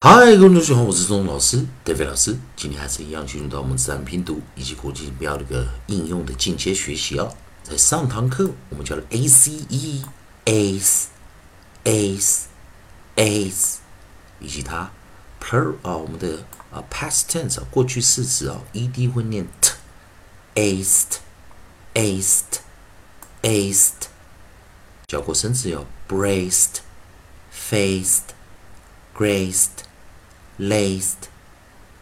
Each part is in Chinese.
嗨，各位同学好，我是钟老师，David 老师。今天还是一样进入到我们自然拼读以及国际音标的一个应用的进阶学习哦。在上堂课我们教了 A C E Ace Ace Ace，以及它 plur 啊我们的啊 past tense 啊过去式子啊 E D 会念 t aced aced aced，教过生词有 braced faced graced。Laced,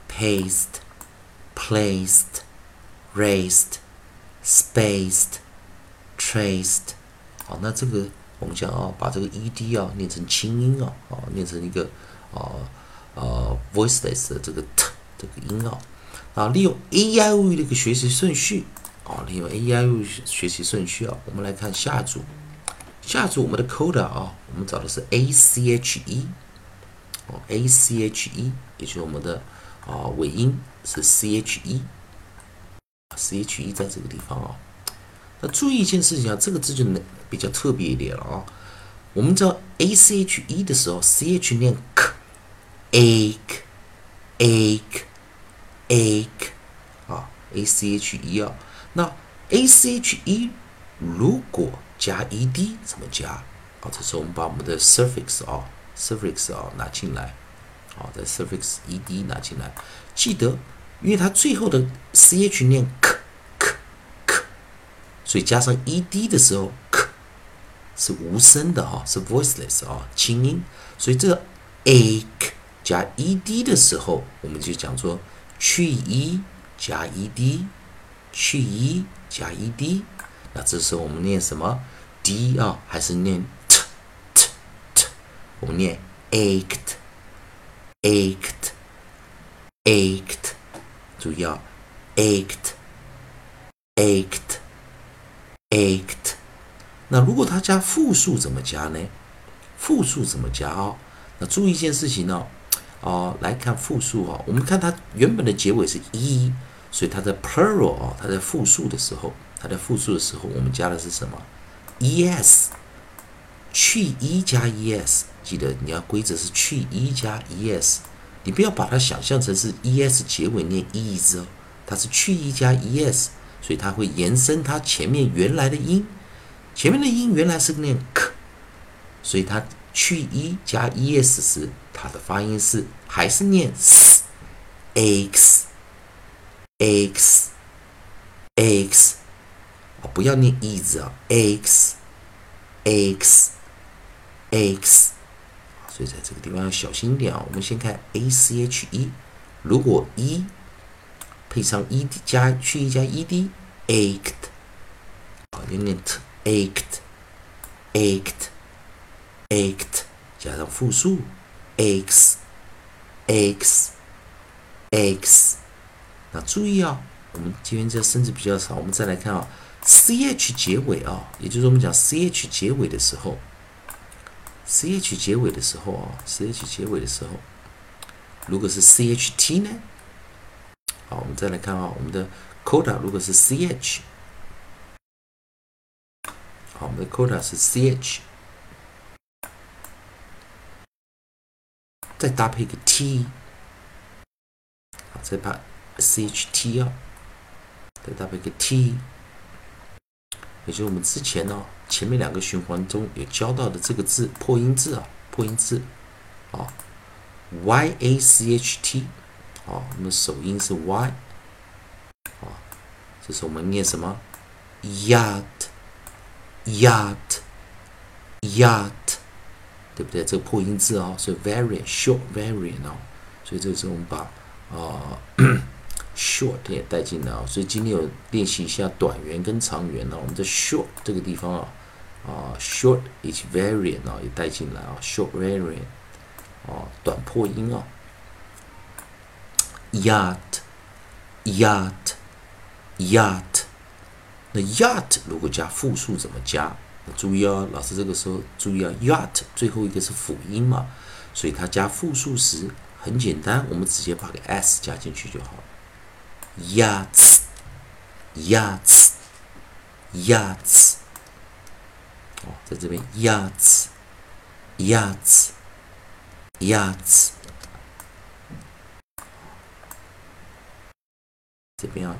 paced, placed, raised, spaced, traced。好，那这个我们讲啊，把这个 ed 啊念成轻音啊，啊念成一个啊啊 voiceless 的这个 t 这个音啊，啊利用 a i o u 的一个学习顺序啊，利用 a i o 学习顺序啊，我们来看下一组，下组我们的 coda 啊，我们找的是 a c h e。哦，a c h e，也就是我们的啊尾音是 c h e，c h e 在这个地方啊。那注意一件事情啊，这个字就能比较特别一点了啊。我们知道 a c h e 的时候，c h 念 k，a k，a k，a k 啊，a c h e 啊。那 a c h e 如果加 e d 怎么加？啊，这时候我们把我们的 suffix 啊。Suffix 啊拿进来，好，在 suffix ed 拿进来，记得，因为它最后的 ch 念 k k k，所以加上 ed 的时候 k 是无声的哈，是 voiceless 啊，轻音，所以这个 a k 加 ed 的时候，我们就讲说去 e 加 ed，去 e 加 ed，那这时候我们念什么？D 啊，还是念？我们念 ached，ached，ached，注意啊，ached，ached，ached。那如果它加复数怎么加呢？复数怎么加哦？那注意一件事情哦，哦，来看复数哦。我们看它原本的结尾是一所以它在 plural 哦，它在复数的时候，它在复数的时候，我们加的是什么？yes 去 e 加 es。记得你要规则是去 e 加 es，你不要把它想象成是 es 结尾念 e 字哦，它是去 e 加 es，所以它会延伸它前面原来的音，前面的音原来是念 k，所以它去 e 加 es 时，它的发音是还是念 x，x，x，不要念 es 啊 x x x，。所以在这个地方要小心一点啊！我们先看 a c h e，如果 e 配上 e d 加去 e 加 e d，ached，啊，要念 t，ached，ached，ached，加上复数 x，x，x。那注意啊，我们今天这生字比较少，我们再来看啊，c h 结尾啊，也就是我们讲 c h 结尾的时候。C h 结尾的时候啊，c h 结尾的时候，如果是 c h t 呢？好，我们再来看啊，我们的 coda 如果是 c h，好，我们的 coda 是 c h，再搭配一个 t，好，再把 c h t 啊，再搭配一个 t。也就是我们之前呢，前面两个循环中有教到的这个字破音字啊，破音字啊，y a c h t，啊，我们首音是 y，啊，这是我们念什么？yacht，yacht，yacht，对不对？这个破音字啊，是 very short variant 啊，所以这个时候我们把啊。short 也带进来啊，所以今天有练习一下短元跟长元呢。我们在 short 这个地方啊，啊 short is variant 啊，也带进来啊，short variant 啊，短破音啊，yacht，yacht，yacht。那 yacht 如果加复数怎么加？注意哦，老师这个时候注意啊，yacht 最后一个是辅音嘛，所以它加复数时很简单，我们直接把个 s 加进去就好了。yachts, yachts, yachts。在这边鸭子鸭子鸭子这边啊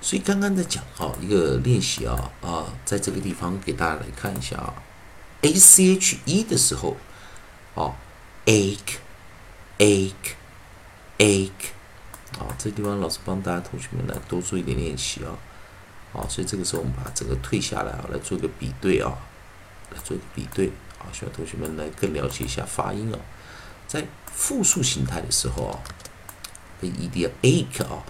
所以刚刚在讲啊一个练习啊啊在这个地方给大家来看一下啊 ach e 的时候啊 ache ache ache 好这地方老师帮大家同学们来多做一点练习啊好所以这个时候我们把这个退下来啊来做个比对啊来做一个比对啊，希望同学们来更了解一下发音啊，在复数形态的时候啊，跟 e d ache 啊。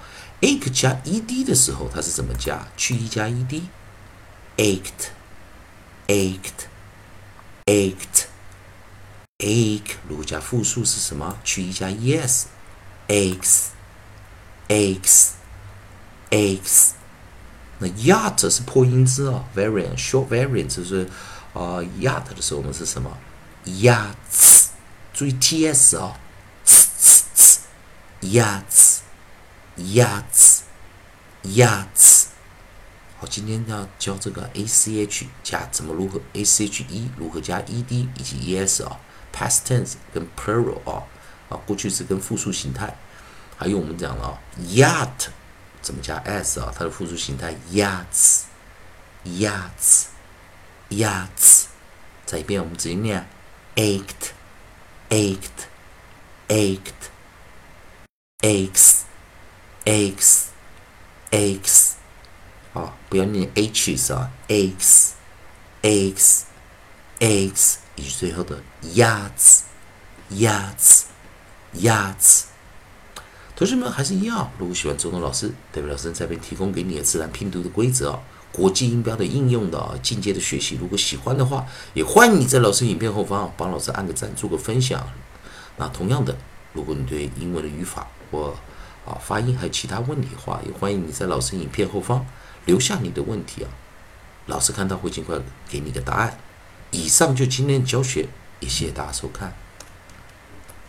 a c h 加 e d 的时候，它是怎么加？去 e 加 e d，ached，ached，ache。如果加复数是什么？去 e 加 e s，aches，aches，aches。那 yacht 是破音字啊，variant，short variant 就是啊，yacht 的时候我们是什么？yachts，注意 t s 啊，yachts。yachts，yachts，好，今天要教这个 a c h 加怎么如何 a c h e 如何加 e d 以及 e s 啊，past tense 跟 plural 啊，啊过去式跟复数形态，还有我们讲了啊，yacht 怎么加 s 啊，它的复数形态，yats yats yachts，再一遍我们直接念 ached，ached，ached，aches。x x 啊，不要念 h 啊，x x x 以及最后的 yachts yachts yachts。同学们还是一样，如果喜欢周东老师，代表老师这边提供给你的自然拼读的规则啊，国际音标的应用的，进阶的学习。如果喜欢的话，也欢迎你在老师影片后方帮老师按个赞，做个分享。那同样的，如果你对英文的语法或啊，发音还有其他问题的话，也欢迎你在老师影片后方留下你的问题啊，老师看到会尽快给你个答案。以上就今天的教学，也谢谢大家收看。